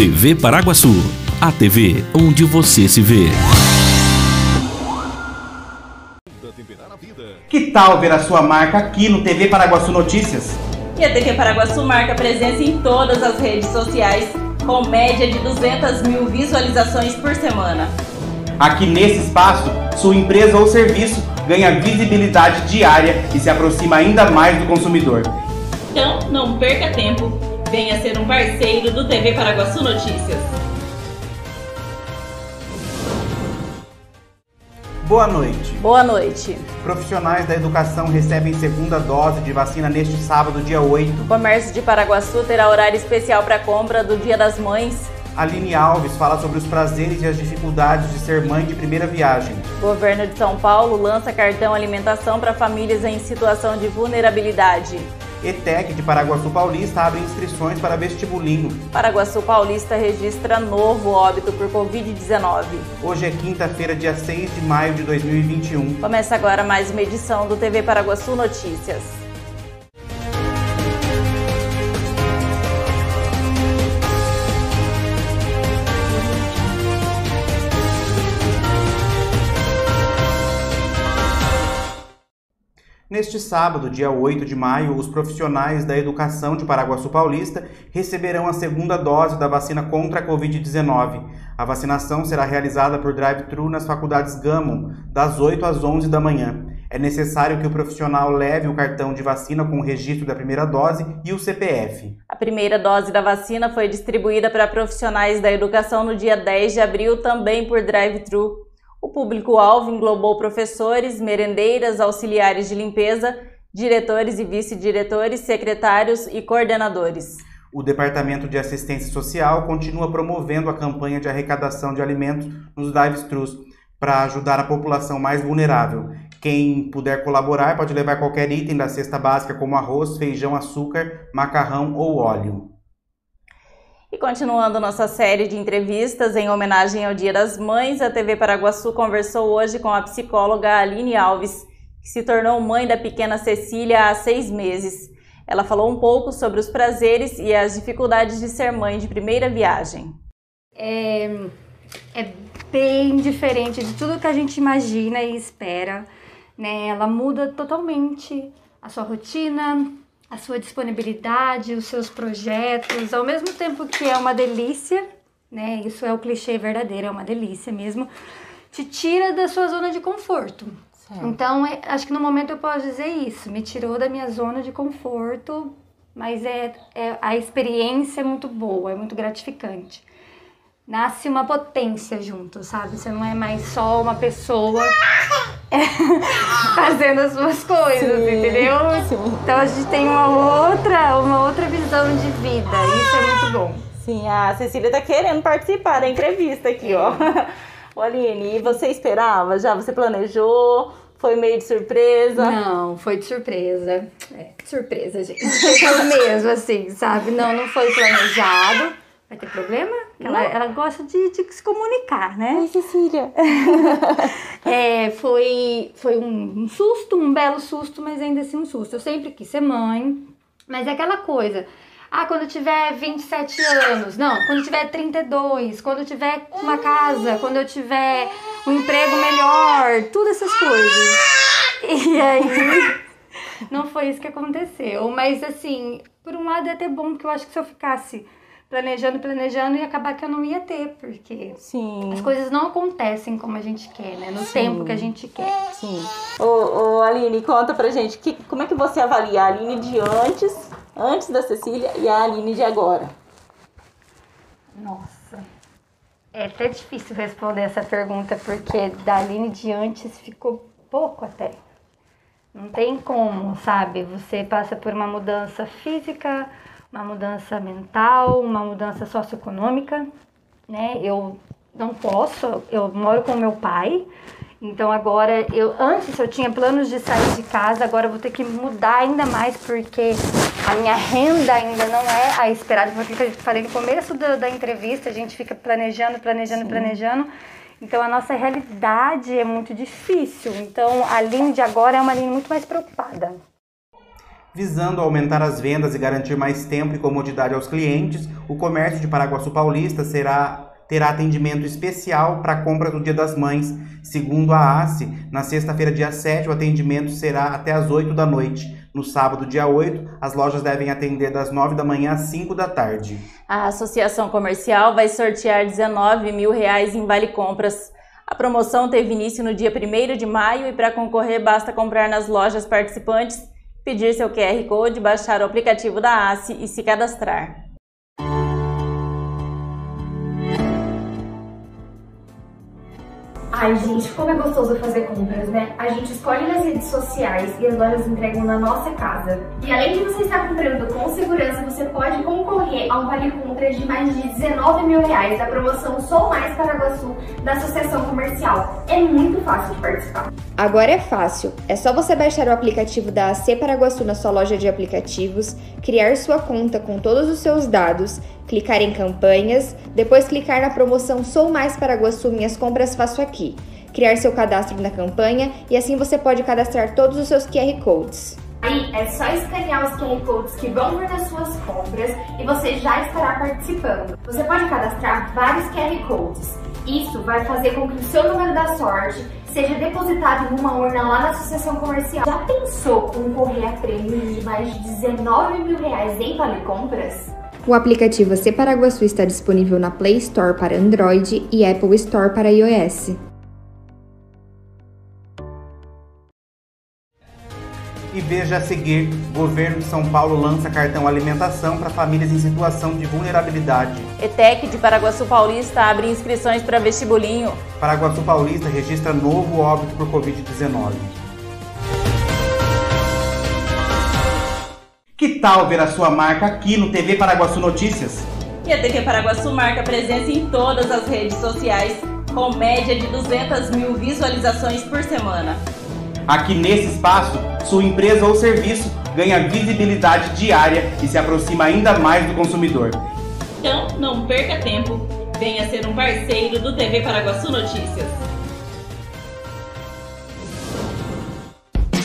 TV Paraguaçu, a TV onde você se vê. Que tal ver a sua marca aqui no TV Paraguaçu Notícias? E a TV Paraguaçu marca presença em todas as redes sociais, com média de 200 mil visualizações por semana. Aqui nesse espaço, sua empresa ou serviço ganha visibilidade diária e se aproxima ainda mais do consumidor. Então, não perca tempo. Venha ser um parceiro do TV Paraguaçu Notícias. Boa noite. Boa noite. Profissionais da educação recebem segunda dose de vacina neste sábado, dia 8. O comércio de Paraguaçu terá horário especial para compra do Dia das Mães Aline Alves fala sobre os prazeres e as dificuldades de ser mãe de primeira viagem. O governo de São Paulo lança cartão alimentação para famílias em situação de vulnerabilidade. ETEC de Paraguaçu Paulista abre inscrições para vestibulinho. Paraguaçu Paulista registra novo óbito por Covid-19. Hoje é quinta-feira, dia 6 de maio de 2021. Começa agora mais uma edição do TV Paraguaçu Notícias. Neste sábado, dia 8 de maio, os profissionais da educação de Paraguaçu Paulista receberão a segunda dose da vacina contra a Covid-19. A vacinação será realizada por drive-thru nas faculdades Gammon, das 8 às 11 da manhã. É necessário que o profissional leve o cartão de vacina com o registro da primeira dose e o CPF. A primeira dose da vacina foi distribuída para profissionais da educação no dia 10 de abril, também por drive-thru. O público-alvo englobou professores, merendeiras, auxiliares de limpeza, diretores e vice-diretores, secretários e coordenadores. O Departamento de Assistência Social continua promovendo a campanha de arrecadação de alimentos nos drive-thrus para ajudar a população mais vulnerável. Quem puder colaborar pode levar qualquer item da cesta básica, como arroz, feijão, açúcar, macarrão ou óleo. E continuando nossa série de entrevistas em homenagem ao Dia das Mães, a TV Paraguaçu conversou hoje com a psicóloga Aline Alves, que se tornou mãe da pequena Cecília há seis meses. Ela falou um pouco sobre os prazeres e as dificuldades de ser mãe de primeira viagem. É, é bem diferente de tudo que a gente imagina e espera. Né? Ela muda totalmente a sua rotina, a sua disponibilidade, os seus projetos, ao mesmo tempo que é uma delícia, né? Isso é o clichê verdadeiro, é uma delícia mesmo. Te tira da sua zona de conforto. Certo. Então, é, acho que no momento eu posso dizer isso, me tirou da minha zona de conforto, mas é, é a experiência é muito boa, é muito gratificante nasce uma potência junto, sabe? Você não é mais só uma pessoa fazendo as suas coisas, Sim. entendeu? Sim. Então a gente tem uma outra, uma outra visão de vida. Isso é muito bom. Sim, a Cecília tá querendo participar da entrevista aqui, ó. O Aline, e você esperava? Já você planejou? Foi meio de surpresa? Não, foi de surpresa. É, surpresa, gente. Foi mesmo, assim, sabe? Não, não foi planejado. Vai ter problema? Ela, ela gosta de, de, se comunicar, né? Ai, Cecília. é, foi foi um, um, susto, um belo susto, mas ainda assim um susto. Eu sempre quis ser mãe, mas é aquela coisa. Ah, quando eu tiver 27 anos. Não, quando eu tiver 32. Quando eu tiver uma casa. Quando eu tiver um emprego melhor. Todas essas coisas. E aí. Não foi isso que aconteceu. Mas assim, por um lado é até bom, porque eu acho que se eu ficasse planejando, planejando e acabar que eu não ia ter, porque Sim. as coisas não acontecem como a gente quer, né? No Sim. tempo que a gente quer. Sim. Ô, ô, Aline, conta pra gente, que, como é que você avalia a Aline de antes, antes da Cecília, e a Aline de agora? Nossa. É até difícil responder essa pergunta, porque da Aline de antes ficou pouco até. Não tem como, sabe? Você passa por uma mudança física, uma mudança mental, uma mudança socioeconômica, né? Eu não posso, eu moro com meu pai, então agora eu antes eu tinha planos de sair de casa, agora eu vou ter que mudar ainda mais porque a minha renda ainda não é a esperada, porque eu falei no começo da, da entrevista, a gente fica planejando, planejando, Sim. planejando. Então a nossa realidade é muito difícil. Então a linha de agora é uma linha muito mais preocupada. Visando aumentar as vendas e garantir mais tempo e comodidade aos clientes, o comércio de Paraguaçu Paulista será terá atendimento especial para a compra do Dia das Mães. Segundo a ACE, na sexta-feira, dia 7, o atendimento será até às 8 da noite. No sábado, dia 8, as lojas devem atender das 9 da manhã às 5 da tarde. A Associação Comercial vai sortear 19 mil reais em Vale Compras. A promoção teve início no dia 1 de maio e para concorrer basta comprar nas lojas participantes, pedir seu QR Code, baixar o aplicativo da ACE e se cadastrar. Ai, gente, como é gostoso fazer compras, né? A gente escolhe nas redes sociais e as lojas entregam na nossa casa. E além de você estar comprando com segurança, você pode concorrer a um vale compra de mais de 19 mil reais da promoção Sou Mais Paraguaçu da Associação Comercial. É muito fácil de participar. Agora é fácil. É só você baixar o aplicativo da AC Paraguaçu na sua loja de aplicativos, criar sua conta com todos os seus dados clicar em campanhas, depois clicar na promoção Sou Mais Paraguaçu Minhas Compras Faço Aqui, criar seu cadastro na campanha e assim você pode cadastrar todos os seus QR Codes. Aí é só escanear os QR Codes que vão vir nas suas compras e você já estará participando. Você pode cadastrar vários QR Codes. Isso vai fazer com que o seu número da sorte seja depositado em uma urna lá na associação comercial. Já pensou concorrer a prêmios de mais de 19 mil reais em Vale Compras? O aplicativo AC Paraguaçu está disponível na Play Store para Android e Apple Store para iOS. E veja a seguir: Governo de São Paulo lança cartão alimentação para famílias em situação de vulnerabilidade. ETEC de Paraguaçu Paulista abre inscrições para vestibulinho. Paraguaçu Paulista registra novo óbito por Covid-19. Que tal ver a sua marca aqui no TV Paraguaçu Notícias? E a TV Paraguaçu marca presença em todas as redes sociais, com média de 200 mil visualizações por semana. Aqui nesse espaço, sua empresa ou serviço ganha visibilidade diária e se aproxima ainda mais do consumidor. Então, não perca tempo. Venha ser um parceiro do TV Paraguaçu Notícias.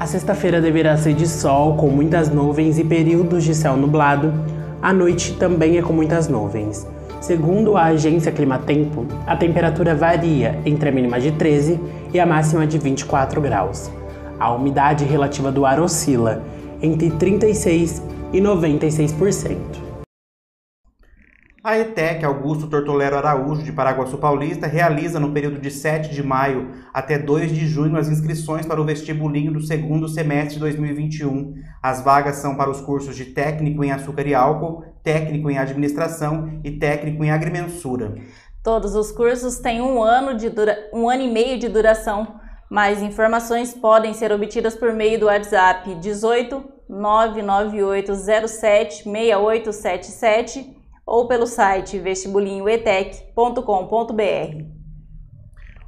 A sexta-feira deverá ser de sol, com muitas nuvens e períodos de céu nublado. A noite também é com muitas nuvens. Segundo a agência Climatempo, a temperatura varia entre a mínima de 13 e a máxima de 24 graus. A umidade relativa do ar oscila entre 36 e 96%. A ETEC Augusto Tortolero Araújo, de Paraguaçu Paulista, realiza no período de 7 de maio até 2 de junho as inscrições para o vestibulinho do segundo semestre de 2021. As vagas são para os cursos de técnico em açúcar e álcool, técnico em administração e técnico em agrimensura. Todos os cursos têm um ano, de dura... um ano e meio de duração. Mais informações podem ser obtidas por meio do WhatsApp 18 99807 6877 ou pelo site vestibulinhoetec.com.br.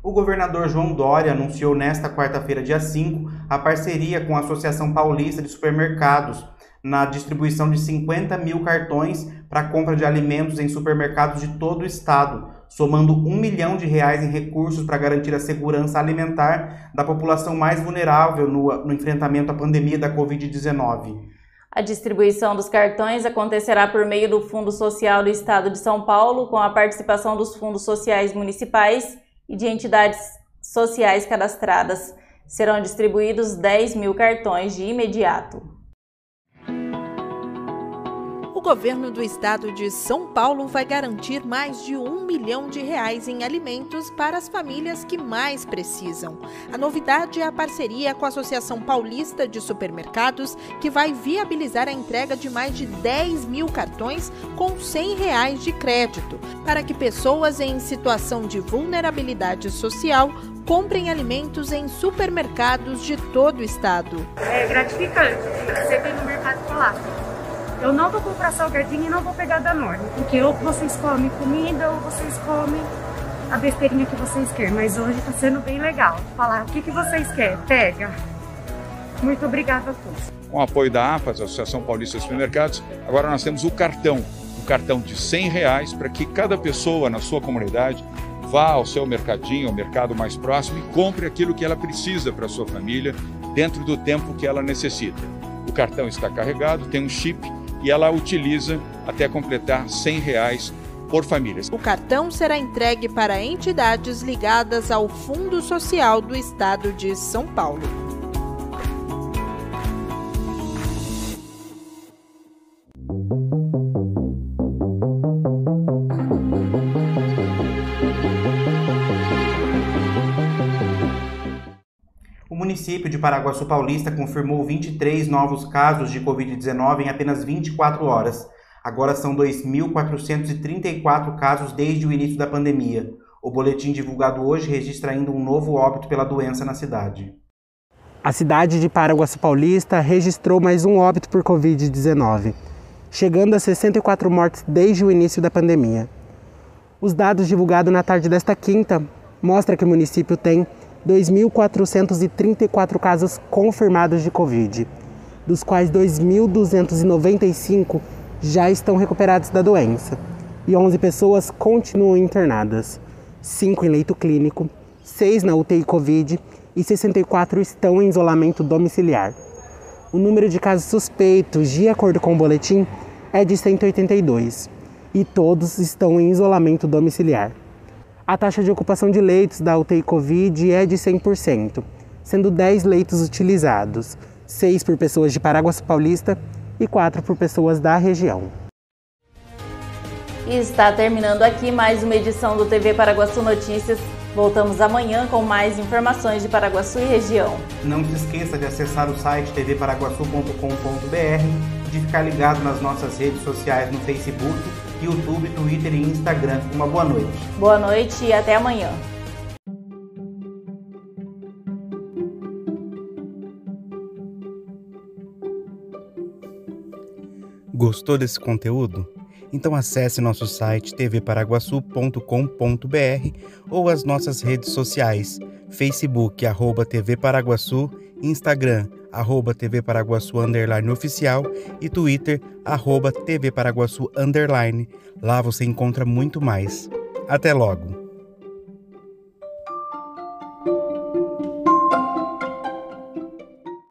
O governador João Dória anunciou nesta quarta-feira, dia 5, a parceria com a Associação Paulista de Supermercados. na distribuição de 50 mil cartões para compra de alimentos em supermercados de todo o estado, somando um milhão de reais em recursos para garantir a segurança alimentar da população mais vulnerável no, no enfrentamento à pandemia da Covid-19. A distribuição dos cartões acontecerá por meio do Fundo Social do Estado de São Paulo, com a participação dos fundos sociais municipais e de entidades sociais cadastradas. Serão distribuídos 10 mil cartões de imediato governo do estado de São Paulo vai garantir mais de um milhão de reais em alimentos para as famílias que mais precisam. A novidade é a parceria com a Associação Paulista de Supermercados, que vai viabilizar a entrega de mais de 10 mil cartões com 100 reais de crédito, para que pessoas em situação de vulnerabilidade social comprem alimentos em supermercados de todo o estado. É gratificante. Você vem no mercado falar eu não vou comprar salgadinho e não vou pegar Danone, porque ou vocês comem comida ou vocês comem a besteirinha que vocês querem. Mas hoje tá sendo bem legal. Falar o que, que vocês querem, pega. Muito obrigada a todos. Com o apoio da APAS, Associação Paulista de Supermercados, agora nós temos o cartão, um cartão de 100 reais para que cada pessoa na sua comunidade vá ao seu mercadinho, ao mercado mais próximo e compre aquilo que ela precisa para sua família dentro do tempo que ela necessita. O cartão está carregado, tem um chip e ela utiliza até completar 100 reais por família. O cartão será entregue para entidades ligadas ao Fundo Social do Estado de São Paulo. Município de Paraguaçu Paulista confirmou 23 novos casos de Covid-19 em apenas 24 horas. Agora são 2.434 casos desde o início da pandemia. O boletim divulgado hoje registra ainda um novo óbito pela doença na cidade. A cidade de Paraguaçu Paulista registrou mais um óbito por Covid-19, chegando a 64 mortes desde o início da pandemia. Os dados divulgados na tarde desta quinta mostram que o município tem 2.434 casos confirmados de Covid, dos quais 2.295 já estão recuperados da doença e 11 pessoas continuam internadas, 5 em leito clínico, 6 na UTI Covid e 64 estão em isolamento domiciliar. O número de casos suspeitos, de acordo com o boletim, é de 182 e todos estão em isolamento domiciliar. A taxa de ocupação de leitos da UTI Covid é de 100%, sendo 10 leitos utilizados, 6 por pessoas de Paraguaçu Paulista e 4 por pessoas da região. E está terminando aqui mais uma edição do TV Paraguaçu Notícias. Voltamos amanhã com mais informações de Paraguaçu e região. Não se esqueça de acessar o site tvparaguaçu.com.br e de ficar ligado nas nossas redes sociais no Facebook YouTube, Twitter e Instagram. Uma boa noite. Boa noite e até amanhã. Gostou desse conteúdo? Então acesse nosso site tvparaguaçu.com.br ou as nossas redes sociais, Facebook, arroba TV Paraguaçu, Instagram, arroba TV Paraguaçu underline oficial e Twitter, arroba TV Paraguaçu underline. Lá você encontra muito mais. Até logo!